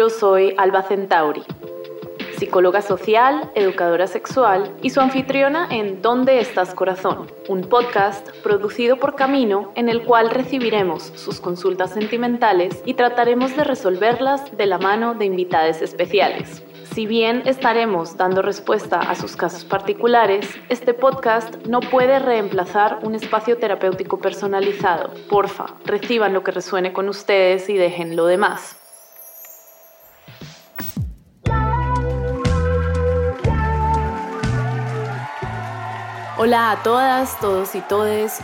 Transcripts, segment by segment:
Yo soy Alba Centauri, psicóloga social, educadora sexual y su anfitriona en ¿Dónde estás corazón? Un podcast producido por Camino en el cual recibiremos sus consultas sentimentales y trataremos de resolverlas de la mano de invitados especiales. Si bien estaremos dando respuesta a sus casos particulares, este podcast no puede reemplazar un espacio terapéutico personalizado. Porfa, reciban lo que resuene con ustedes y dejen lo demás. Hola a todas, todos y todes.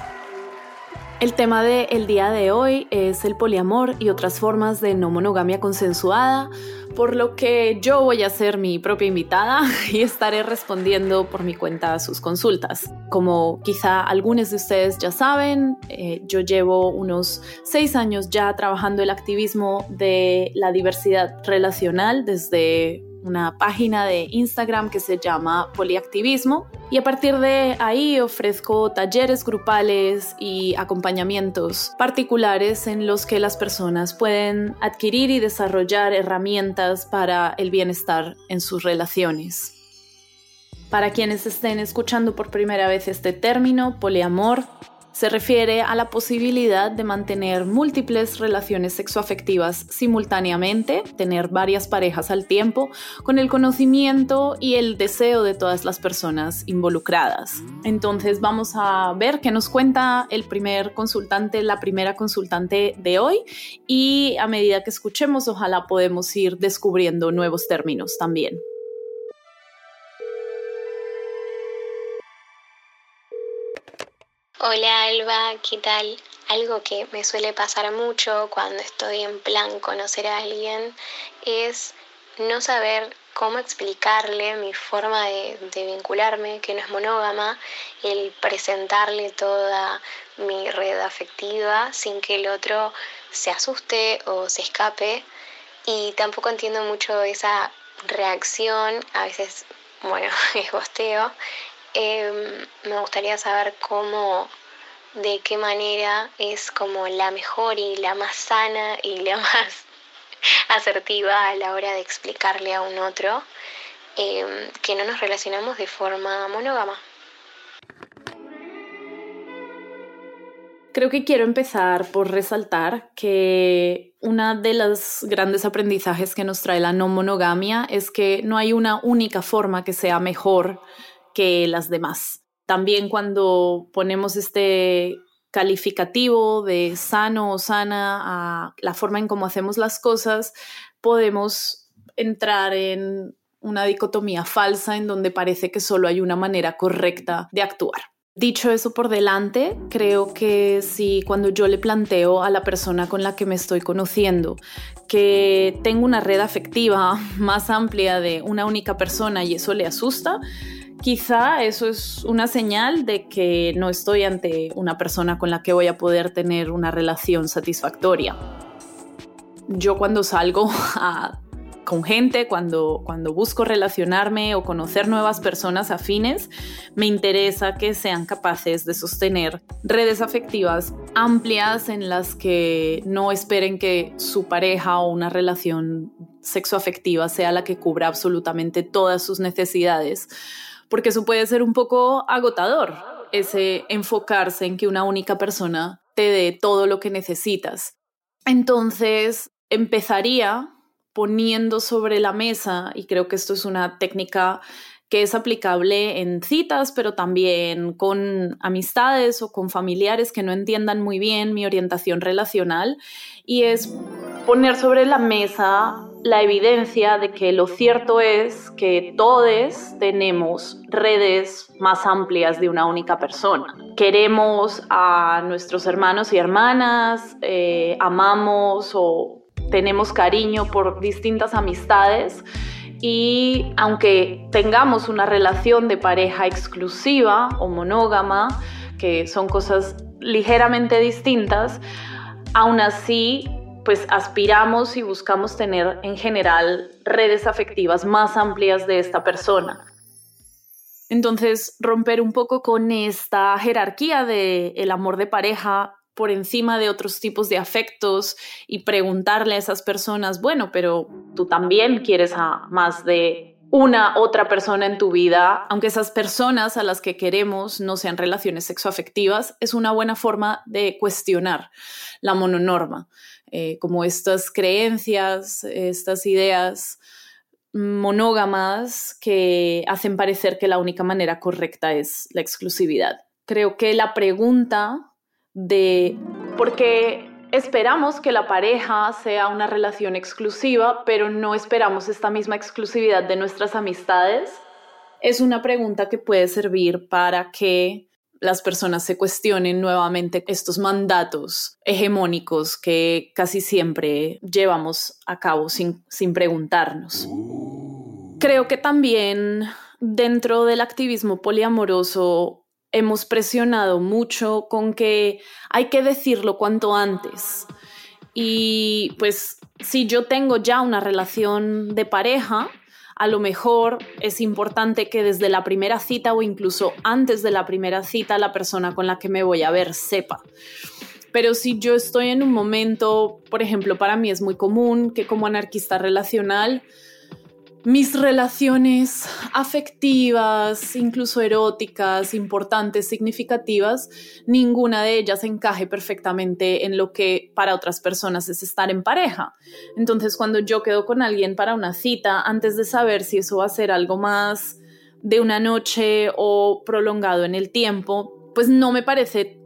El tema del día de hoy es el poliamor y otras formas de no monogamia consensuada, por lo que yo voy a ser mi propia invitada y estaré respondiendo por mi cuenta a sus consultas. Como quizá algunos de ustedes ya saben, eh, yo llevo unos seis años ya trabajando el activismo de la diversidad relacional desde una página de Instagram que se llama Poliactivismo y a partir de ahí ofrezco talleres grupales y acompañamientos particulares en los que las personas pueden adquirir y desarrollar herramientas para el bienestar en sus relaciones. Para quienes estén escuchando por primera vez este término, poliamor, se refiere a la posibilidad de mantener múltiples relaciones sexoafectivas simultáneamente, tener varias parejas al tiempo, con el conocimiento y el deseo de todas las personas involucradas. Entonces vamos a ver qué nos cuenta el primer consultante, la primera consultante de hoy y a medida que escuchemos ojalá podemos ir descubriendo nuevos términos también. Hola Alba, ¿qué tal? Algo que me suele pasar mucho cuando estoy en plan conocer a alguien es no saber cómo explicarle mi forma de, vincularme, que no es monógama, el presentarle toda mi red afectiva sin que el otro se asuste o se escape. Y tampoco entiendo mucho esa reacción, a veces, bueno, es bosteo, Em, me gustaría saber cómo, de qué manera es como la mejor y la más sana y la más asertiva a la hora de explicarle a un otro em, que no nos relacionamos de forma monógama. Creo que quiero empezar por resaltar que una de los grandes aprendizajes que nos trae la no monogamia es que no hay una única forma que sea mejor que las demás. También cuando ponemos este calificativo de sano o sana a la forma en cómo hacemos las cosas, podemos entrar en una dicotomía falsa en donde parece que solo hay una manera correcta de actuar. Dicho eso por delante, creo que si cuando yo le planteo a la persona con la que me estoy conociendo que tengo una red afectiva más amplia de una única persona y eso le asusta, Quizá eso es una señal de que no estoy ante una persona con la que voy a poder tener una relación satisfactoria. Yo cuando salgo con gente, cuando, cuando busco relacionarme o conocer nuevas personas afines, me interesa que sean capaces de sostener redes afectivas amplias en las que no esperen que su pareja o una relación sexoafectiva sea la que cubra absolutamente todas sus necesidades porque eso puede ser un poco agotador, ese enfocarse en que una única persona te dé todo lo que necesitas. Entonces, empezaría poniendo sobre la mesa, y creo que esto es una técnica que es aplicable en citas, pero también con amistades o con familiares que no entiendan muy bien mi orientación relacional, y es poner sobre la mesa la evidencia de que lo cierto es que todos tenemos redes más amplias de una única persona. Queremos a nuestros hermanos y hermanas, eh, amamos o tenemos cariño por distintas amistades y aunque tengamos una relación de pareja exclusiva o monógama, que son cosas ligeramente distintas, aún así pues aspiramos y buscamos tener en general redes afectivas más amplias de esta persona. Entonces, romper un poco con esta jerarquía de el amor de pareja por encima de otros tipos de afectos y preguntarle a esas personas, bueno, pero tú también quieres a más de una otra persona en tu vida, aunque esas personas a las que queremos no sean relaciones sexoafectivas, es una buena forma de cuestionar la mononorma, eh, como estas creencias, estas ideas monógamas que hacen parecer que la única manera correcta es la exclusividad. Creo que la pregunta de por qué esperamos que la pareja sea una relación exclusiva, pero no esperamos esta misma exclusividad de nuestras amistades, es una pregunta que puede servir para que las personas se cuestionen nuevamente estos mandatos hegemónicos que casi siempre llevamos a cabo sin, sin preguntarnos. Creo que también dentro del activismo poliamoroso hemos presionado mucho con que hay que decirlo cuanto antes. Y pues si yo tengo ya una relación de pareja, a lo mejor es importante que desde la primera cita o incluso antes de la primera cita la persona con la que me voy a ver sepa. Pero si yo estoy en un momento, por ejemplo, para mí es muy común que como anarquista relacional, mis relaciones afectivas, incluso eróticas, importantes, significativas, ninguna de ellas encaje perfectamente en lo que para otras personas es estar en pareja. Entonces, cuando yo quedo con alguien para una cita, antes de saber si eso va a ser algo más de una noche o prolongado en el tiempo, pues no me parece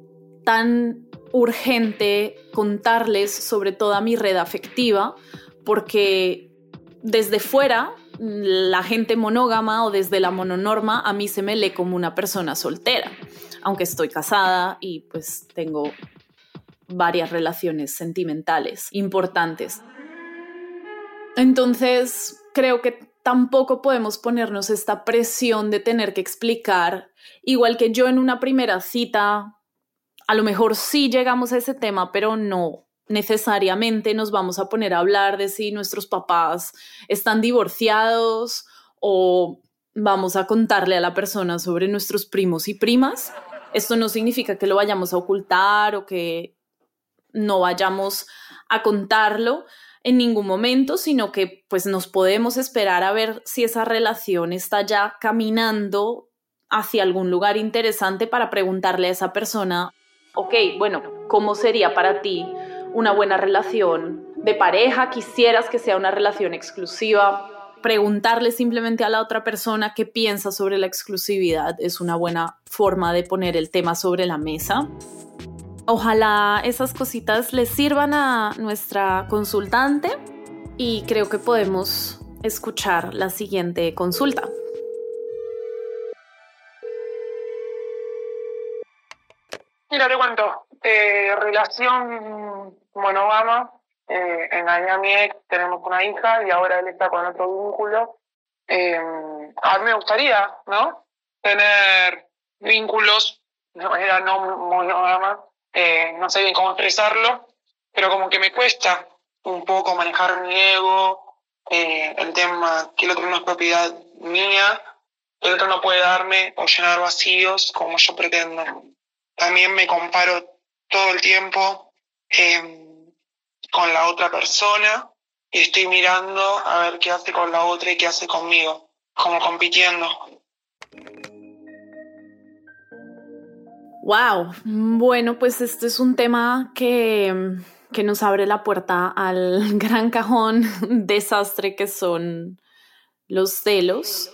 tan urgente contarles sobre toda mi red afectiva, porque desde fuera la gente monógama o desde la mononorma a mí se me lee como una persona soltera, aunque estoy casada y pues tengo varias relaciones sentimentales importantes. Entonces, creo que tampoco podemos ponernos esta presión de tener que explicar, igual que yo en una primera cita, a lo mejor sí llegamos a ese tema, pero no necesariamente nos vamos a poner a hablar de si nuestros papás están divorciados o vamos a contarle a la persona sobre nuestros primos y primas. Esto no significa que lo vayamos a ocultar o que no vayamos a contarlo en ningún momento, sino que pues nos podemos esperar a ver si esa relación está ya caminando hacia algún lugar interesante para preguntarle a esa persona, ok, bueno, ¿cómo sería para ti una buena relación de pareja, quisieras que sea una relación exclusiva, preguntarle simplemente a la otra persona qué piensa sobre la exclusividad es una buena forma de poner el tema sobre la mesa. Ojalá esas cositas les sirvan a nuestra consultante y creo que podemos escuchar la siguiente consulta. Mira, te cuento. Eh, relación monógama. Eh, engañé a mi ex, tenemos una hija y ahora él está con otro vínculo. Eh, a mí me gustaría, ¿no? Tener vínculos de manera no monógama. Eh, no sé bien cómo expresarlo, pero como que me cuesta un poco manejar mi ego, eh, el tema que el otro no es propiedad mía, el otro no puede darme o llenar vacíos como yo pretendo. También me comparo todo el tiempo eh, con la otra persona y estoy mirando a ver qué hace con la otra y qué hace conmigo, como compitiendo. Wow, bueno, pues este es un tema que, que nos abre la puerta al gran cajón desastre que son los celos.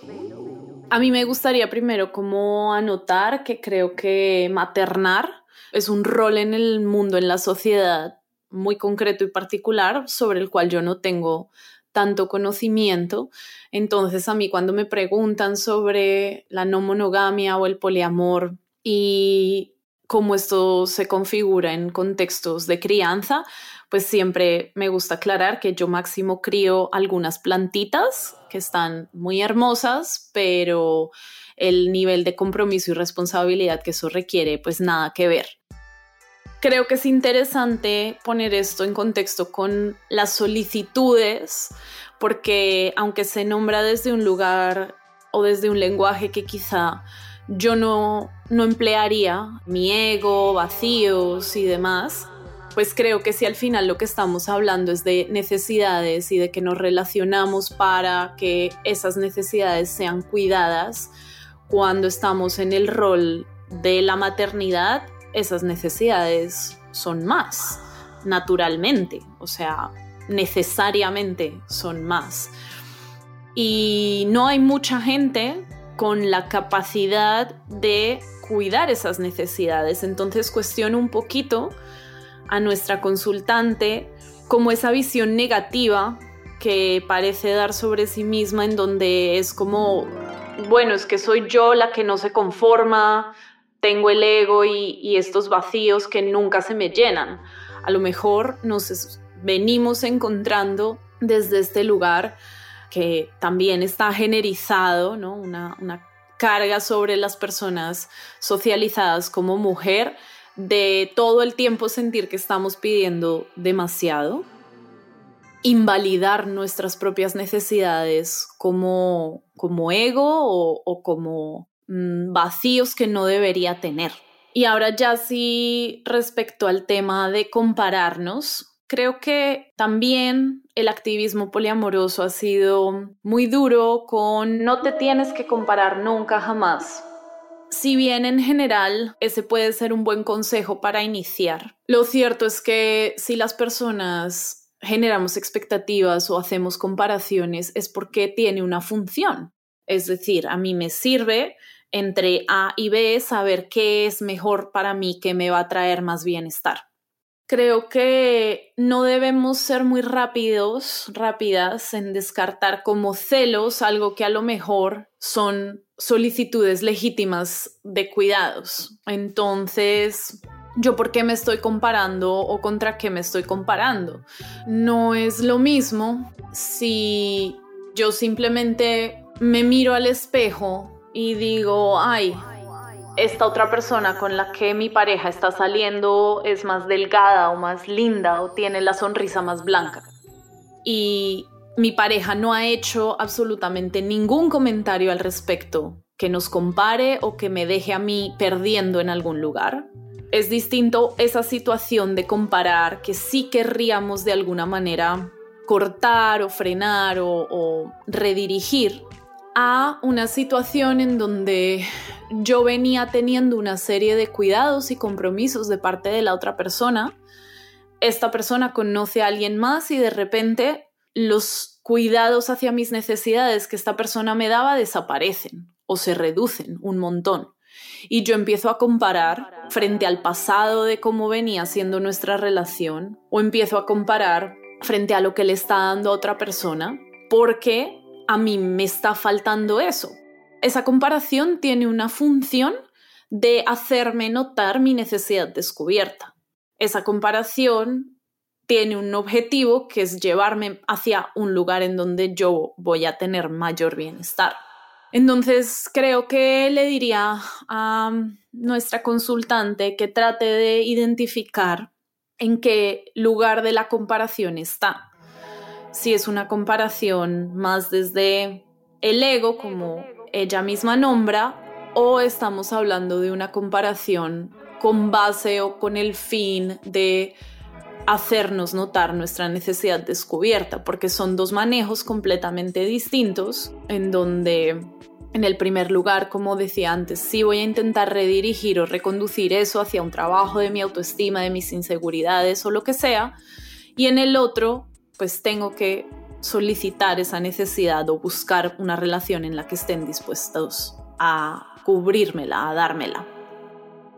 A mí me gustaría primero como anotar que creo que maternar es un rol en el mundo, en la sociedad muy concreto y particular sobre el cual yo no tengo tanto conocimiento. Entonces a mí cuando me preguntan sobre la no monogamia o el poliamor y cómo esto se configura en contextos de crianza, pues siempre me gusta aclarar que yo máximo crío algunas plantitas que están muy hermosas, pero el nivel de compromiso y responsabilidad que eso requiere, pues nada que ver. Creo que es interesante poner esto en contexto con las solicitudes, porque aunque se nombra desde un lugar o desde un lenguaje que quizá yo no, no emplearía mi ego, vacíos y demás, pues creo que si al final lo que estamos hablando es de necesidades y de que nos relacionamos para que esas necesidades sean cuidadas, cuando estamos en el rol de la maternidad, esas necesidades son más, naturalmente, o sea, necesariamente son más. Y no hay mucha gente con la capacidad de cuidar esas necesidades. Entonces cuestiono un poquito a nuestra consultante como esa visión negativa que parece dar sobre sí misma en donde es como, bueno, es que soy yo la que no se conforma, tengo el ego y, estos vacíos que nunca se me llenan. A lo mejor nos venimos encontrando desde este lugar que también está generizado, ¿no? una, una carga sobre las personas socializadas como mujer de todo el tiempo sentir que estamos pidiendo demasiado, invalidar nuestras propias necesidades como, como ego o, o como mm, vacíos que no debería tener. Y ahora ya sí respecto al tema de compararnos, Creo que también el activismo poliamoroso ha sido muy duro con no te tienes que comparar nunca jamás. Si bien en general ese puede ser un buen consejo para iniciar, lo cierto es que si las personas generamos expectativas o hacemos comparaciones es porque tiene una función. Es decir, a mí me sirve entre A y B saber qué es mejor para mí, qué me va a traer más bienestar creo que no debemos ser muy rápidos, rápidas en descartar como celos algo que a lo mejor son solicitudes legítimas de cuidados. Entonces, ¿yo por qué me estoy comparando o contra qué me estoy comparando? No es lo mismo si yo simplemente me miro al espejo y digo, ay, esta otra persona con la que mi pareja está saliendo es más delgada o más linda o tiene la sonrisa más blanca. Y mi pareja no ha hecho absolutamente ningún comentario al respecto que nos compare o que me deje a mí perdiendo en algún lugar. Es distinto esa situación de comparar que sí querríamos de alguna manera cortar o frenar o, o redirigir a una situación en donde yo venía teniendo una serie de cuidados y compromisos de parte de la otra persona. Esta persona conoce a alguien más y de repente los cuidados hacia mis necesidades que esta persona me daba desaparecen o se reducen un montón. Y yo empiezo a comparar frente al pasado de cómo venía siendo nuestra relación o empiezo a comparar frente a lo que le está dando a otra persona porque a mí me está faltando eso. Esa comparación tiene una función de hacerme notar mi necesidad descubierta. Esa comparación tiene un objetivo que es llevarme hacia un lugar en donde yo voy a tener mayor bienestar. Entonces creo que le diría a nuestra consultante que trate de identificar en qué lugar de la comparación está si es una comparación más desde el ego, como ella misma nombra, o estamos hablando de una comparación con base o con el fin de hacernos notar nuestra necesidad descubierta, porque son dos manejos completamente distintos, en donde en el primer lugar, como decía antes, sí voy a intentar redirigir o reconducir eso hacia un trabajo de mi autoestima, de mis inseguridades o lo que sea, y en el otro pues tengo que solicitar esa necesidad o buscar una relación en la que estén dispuestos a cubrírmela, a dármela.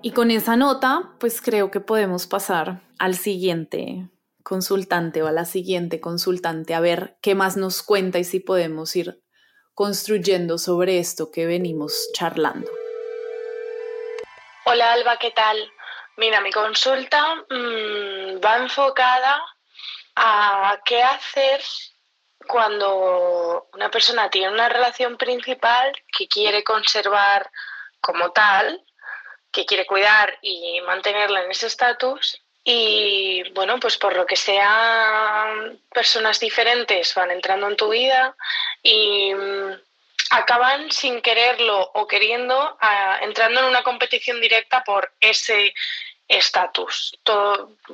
Y con esa nota, pues creo que podemos pasar al siguiente consultante o a la siguiente consultante a ver qué más nos cuenta y si podemos ir construyendo sobre esto que venimos charlando. Hola Alba, ¿qué tal? Mira, mi consulta mm, va enfocada a qué hacer cuando una persona tiene una relación principal que quiere conservar como tal, que quiere cuidar y mantenerla en ese estatus y bueno, pues por lo que sea, personas diferentes van entrando en tu vida y mm, acaban sin quererlo o queriendo entrando en una competición directa por ese estatus.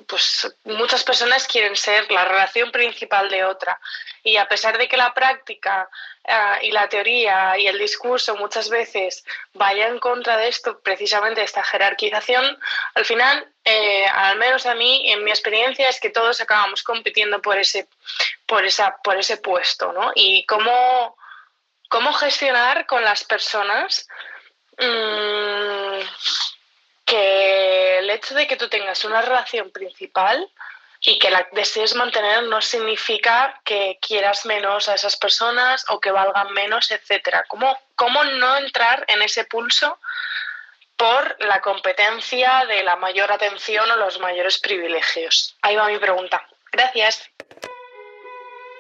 Pues muchas personas quieren ser la relación principal de otra y a pesar de que la práctica ah, y la teoría y el discurso muchas veces vayan en contra de esto, precisamente esta jerarquización, al final, eh, al menos a mí, en mi experiencia, es que todos acabamos compitiendo por ese, por esa, por ese puesto, ¿no? Y cómo, cómo gestionar con las personas. Mm, que el hecho de que tú tengas una relación principal y que la desees mantener no significa que quieras menos a esas personas o que valgan menos, etcétera. ¿Cómo, ¿Cómo no entrar en ese pulso por la competencia de la mayor atención o los mayores privilegios? Ahí va mi pregunta. Gracias.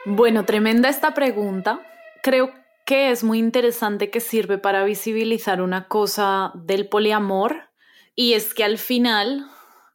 Bueno, tremenda esta pregunta. Creo que es muy interesante que sirve para visibilizar una cosa del poliamor y es que al final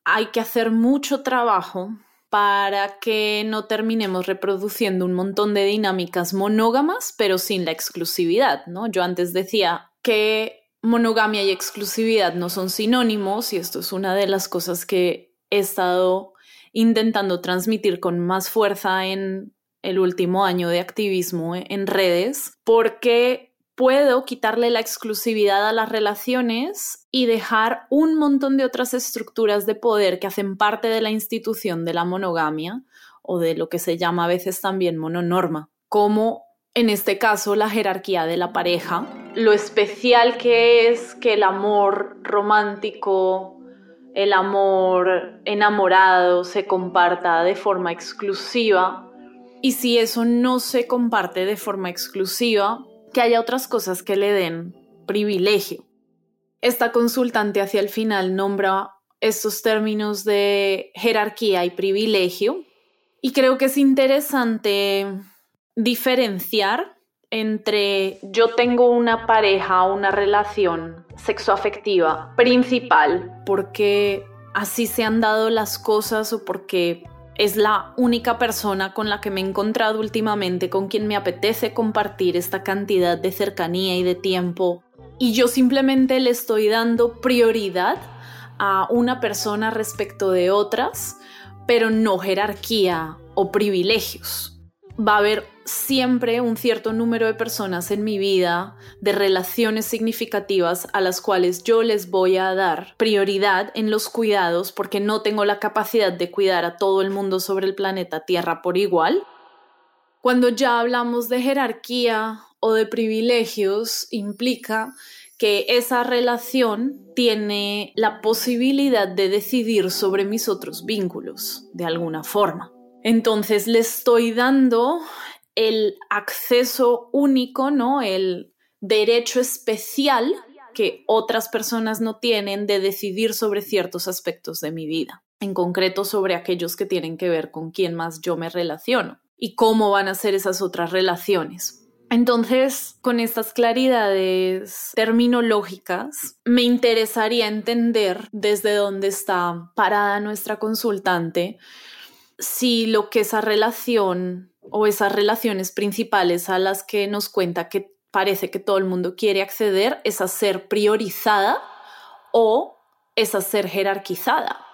hay que hacer mucho trabajo para que no terminemos reproduciendo un montón de dinámicas monógamas, pero sin la exclusividad, ¿no? Yo antes decía que monogamia y exclusividad no son sinónimos y esto es una de las cosas que he estado intentando transmitir con más fuerza en el último año de activismo en redes, porque puedo quitarle la exclusividad a las relaciones y dejar un montón de otras estructuras de poder que hacen parte de la institución de la monogamia o de lo que se llama a veces también mononorma, como en este caso la jerarquía de la pareja, lo especial que es que el amor romántico, el amor enamorado se comparta de forma exclusiva. Y si eso no se comparte de forma exclusiva, que haya otras cosas que le den privilegio. Esta consultante hacia el final nombra estos términos de jerarquía y privilegio y creo que es interesante diferenciar entre yo tengo una pareja, una relación sexoafectiva principal porque así se han dado las cosas o porque es la única persona con la que me he encontrado últimamente, con quien me apetece compartir esta cantidad de cercanía y de tiempo. Y yo simplemente le estoy dando prioridad a una persona respecto de otras, pero no jerarquía o privilegios va a haber siempre un cierto número de personas en mi vida, de relaciones significativas a las cuales yo les voy a dar prioridad en los cuidados porque no tengo la capacidad de cuidar a todo el mundo sobre el planeta Tierra por igual. Cuando ya hablamos de jerarquía o de privilegios, implica que esa relación tiene la posibilidad de decidir sobre mis otros vínculos, de alguna forma. Entonces le estoy dando el acceso único, ¿no? El derecho especial que otras personas no tienen de decidir sobre ciertos aspectos de mi vida, en concreto sobre aquellos que tienen que ver con quién más yo me relaciono y cómo van a ser esas otras relaciones. Entonces, con estas claridades terminológicas, me interesaría entender desde dónde está parada nuestra consultante si lo que esa relación o esas relaciones principales a las que nos cuenta que parece que todo el mundo quiere acceder es a ser priorizada o es a ser jerarquizada.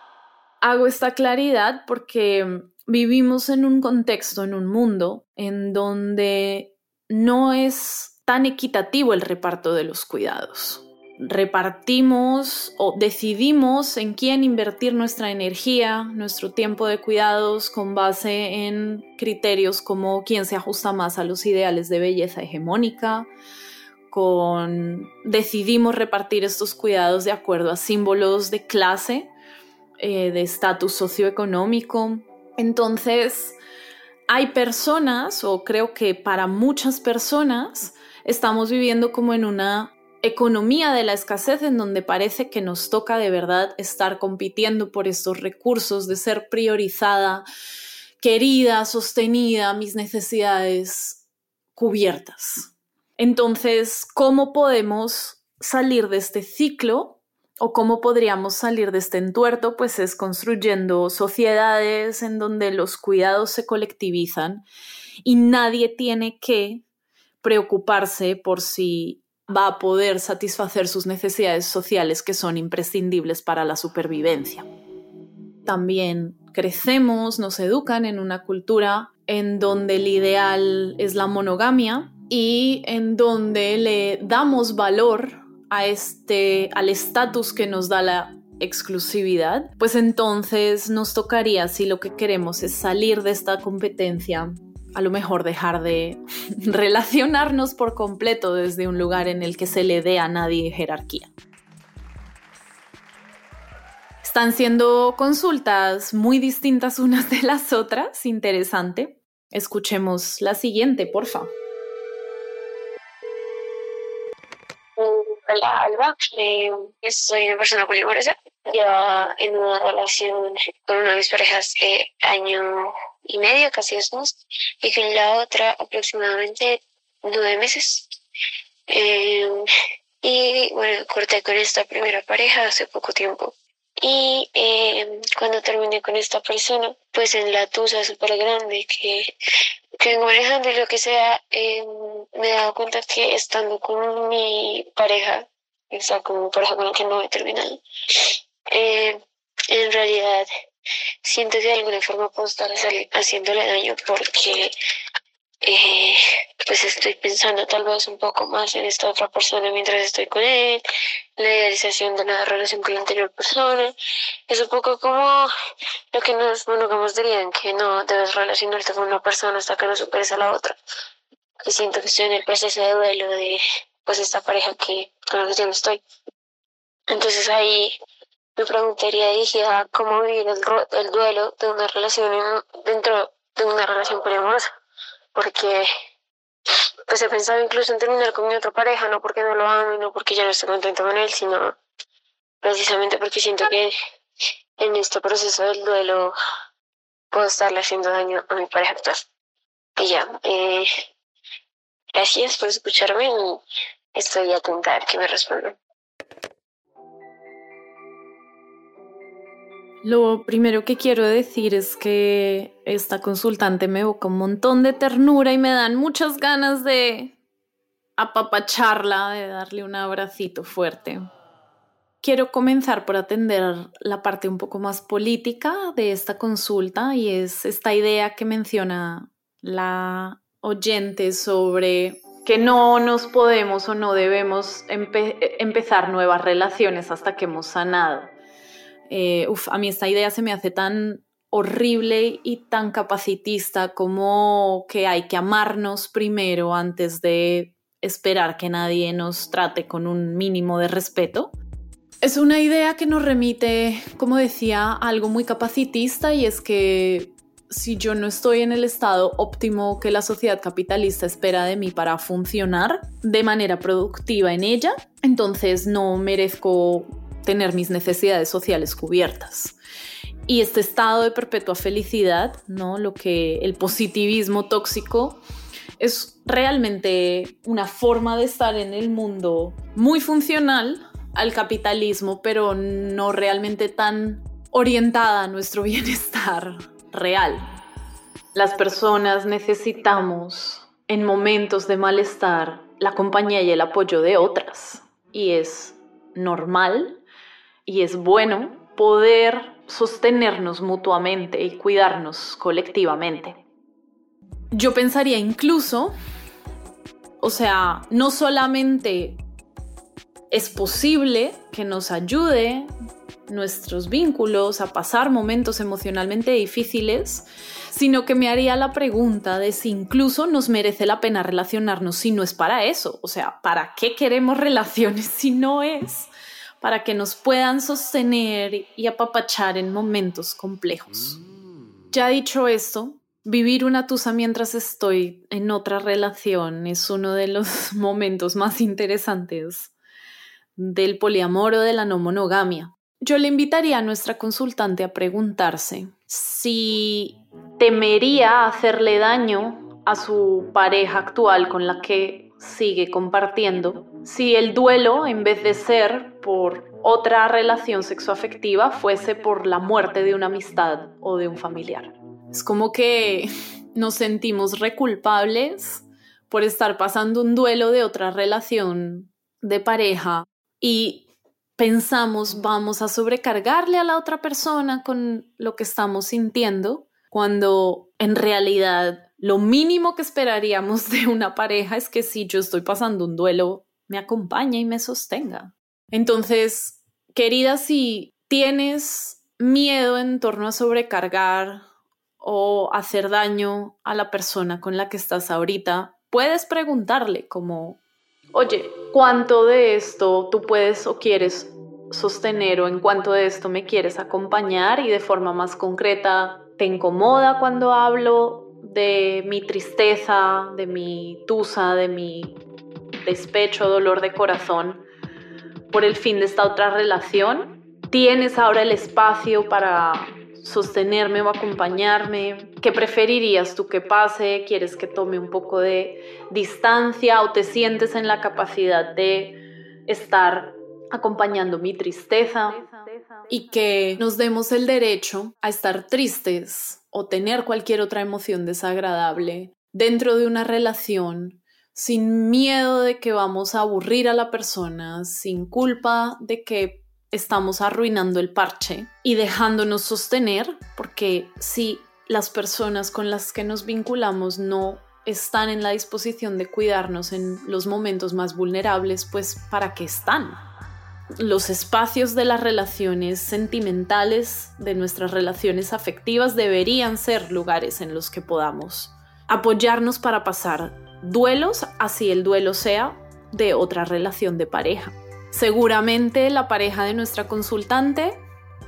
Hago esta claridad porque vivimos en un contexto, en un mundo en donde no es tan equitativo el reparto de los cuidados repartimos o decidimos en quién invertir nuestra energía, nuestro tiempo de cuidados con base en criterios como quién se ajusta más a los ideales de belleza hegemónica, con decidimos repartir estos cuidados de acuerdo a símbolos de clase, eh, de estatus socioeconómico. Entonces, hay personas, o creo que para muchas personas, estamos viviendo como en una economía de la escasez en donde parece que nos toca de verdad estar compitiendo por estos recursos, de ser priorizada, querida, sostenida, mis necesidades cubiertas. Entonces, ¿cómo podemos salir de este ciclo o cómo podríamos salir de este entuerto? Pues es construyendo sociedades en donde los cuidados se colectivizan y nadie tiene que preocuparse por si va a poder satisfacer sus necesidades sociales que son imprescindibles para la supervivencia. También crecemos, nos educan en una cultura en donde el ideal es la monogamia y en donde le damos valor a este al estatus que nos da la exclusividad, pues entonces nos tocaría si lo que queremos es salir de esta competencia a lo mejor dejar de relacionarnos por completo desde un lugar en el que se le dé a nadie jerarquía. Están siendo consultas muy distintas unas de las otras, interesante. Escuchemos la siguiente, porfa. Hola Alba, eh, soy una persona polimorosa. Yo en una relación con una de mis parejas de año y medio, casi dos años, y con la otra aproximadamente nueve meses. Eh, y bueno, corté con esta primera pareja hace poco tiempo. Y eh, cuando terminé con esta persona, pues en la tusa súper grande que, que vengo manejando y lo que sea, eh, me he dado cuenta que estando con mi pareja, o sea, con mi pareja con la que no he terminado, en realidad siento que de alguna forma puedo estar haciéndole daño porque eh, pues estoy pensando tal vez un poco más en esta otra persona mientras estoy con él, la idealización de la relación con la anterior persona. Es un poco como lo que nos monógamos dirían, que no debes relacionarte con una persona hasta que no superes a la otra. Y siento que estoy en el proceso de duelo de pues esta pareja que con la que yo no estoy. Entonces ahí me preguntaría dirigida cómo vivir el, el, duelo de una relación dentro de una relación poliamorosa. Porque pues he pensado incluso en terminar con mi otra pareja, no porque no lo amo y no porque ya no estoy contento con él, sino precisamente porque siento que en este proceso del duelo puedo estarle haciendo daño a mi pareja actual. Y ya, eh, gracias por escucharme y estoy atenta a que me respondan. Lo primero que quiero decir es que esta consultante me evoca un montón de ternura y me dan muchas ganas de apapacharla, de darle un abracito fuerte. Quiero comenzar por atender la parte un poco más política de esta consulta y es esta idea que menciona la oyente sobre que no nos podemos o no debemos empezar nuevas relaciones hasta que hemos sanado. Eh, a mí esta idea se me hace tan horrible y tan capacitista como que hay que amarnos primero antes de esperar que nadie nos trate con un mínimo de respeto. Es una idea que nos remite, como decía, a algo muy capacitista y es que si yo no estoy en el estado óptimo que la sociedad capitalista espera de mí para funcionar de manera productiva en ella, entonces no merezco tener mis necesidades sociales cubiertas. Y este estado de perpetua felicidad, ¿no? Lo que el positivismo tóxico es realmente una forma de estar en el mundo muy funcional al capitalismo, pero no realmente tan orientada a nuestro bienestar real. Las personas necesitamos en momentos de malestar la compañía y el apoyo de otras. Y es normal y es bueno poder sostenernos mutuamente y cuidarnos colectivamente. Yo pensaría incluso, o sea, no solamente es posible que nos ayude nuestros vínculos a pasar momentos emocionalmente difíciles, sino que me haría la pregunta de si incluso nos merece la pena relacionarnos si no es para eso. O sea, ¿para qué queremos relaciones si no es para que nos puedan sostener y apapachar en momentos complejos. Mm. Ya dicho esto, vivir una tusa mientras estoy en otra relación es uno de los momentos más interesantes del poliamor o de la no monogamia. Yo le invitaría a nuestra consultante a preguntarse si temería hacerle daño a su pareja actual con la que sigue compartiendo si el duelo, en vez de ser por otra relación sexoafectiva, fuese por la muerte de una amistad o de un familiar. Es como que nos sentimos reculpables por estar pasando un duelo de otra relación de pareja y pensamos vamos a sobrecargarle a la otra persona con lo que estamos sintiendo, cuando en realidad lo mínimo que esperaríamos de una pareja es que si yo estoy pasando un duelo, me acompañe y me sostenga. Entonces, querida, si tienes miedo en torno a sobrecargar o hacer daño a la persona con la que estás ahorita, puedes preguntarle como, oye, ¿cuánto de esto tú puedes o quieres sostener o en cuánto de esto me quieres acompañar y de forma más concreta, ¿te incomoda cuando hablo de mi tristeza, de mi tusa, de mi despecho, dolor de corazón por el fin de esta otra relación? ¿Tienes ahora el espacio para sostenerme o acompañarme? ¿Qué preferirías tú que pase? ¿Quieres que tome un poco de distancia o te sientes en la capacidad de estar acompañando mi tristeza? Y que nos demos el derecho a estar tristes o tener cualquier otra emoción desagradable dentro de una relación sin miedo de que vamos a aburrir a la persona, sin culpa de que estamos arruinando el parche y dejándonos sostener, porque si las personas con las que nos vinculamos no están en la disposición de cuidarnos en los momentos más vulnerables, pues ¿para qué están? Los espacios de las relaciones sentimentales, de nuestras relaciones afectivas, deberían ser lugares en los que podamos apoyarnos para pasar duelos, así el duelo sea de otra relación de pareja. Seguramente la pareja de nuestra consultante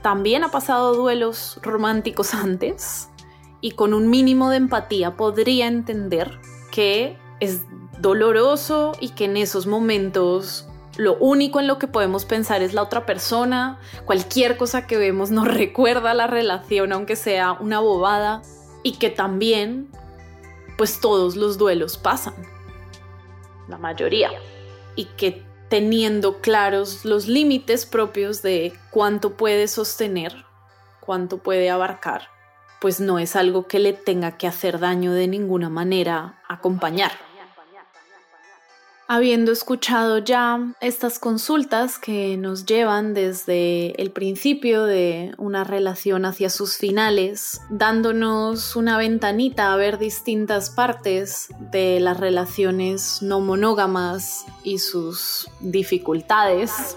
también ha pasado duelos románticos antes y con un mínimo de empatía podría entender que es doloroso y que en esos momentos lo único en lo que podemos pensar es la otra persona, cualquier cosa que vemos nos recuerda la relación aunque sea una bobada. Y que también pues todos los duelos pasan, la mayoría, y que teniendo claros los límites propios de cuánto puede sostener, cuánto puede abarcar, pues no es algo que le tenga que hacer daño de ninguna manera acompañar. Habiendo escuchado ya estas consultas que nos llevan desde el principio de una relación hacia sus finales, dándonos una ventanita a ver distintas partes de las relaciones no monógamas y sus dificultades.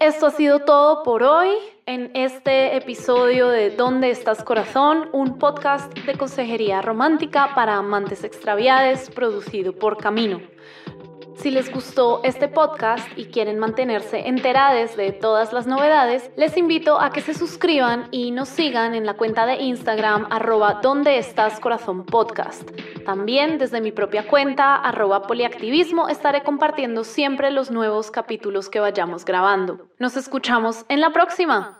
Esto ha sido todo por hoy en este episodio de ¿Dónde estás corazón? Un podcast de consejería romántica para amantes extraviados producido por Camino. Si les gustó este podcast y quieren mantenerse enterados de todas las novedades, les invito a que se suscriban y nos sigan en la cuenta de Instagram arroba donde estás corazón podcast. También desde mi propia cuenta arroba poliactivismo estaré compartiendo siempre los nuevos capítulos que vayamos grabando. Nos escuchamos en la próxima.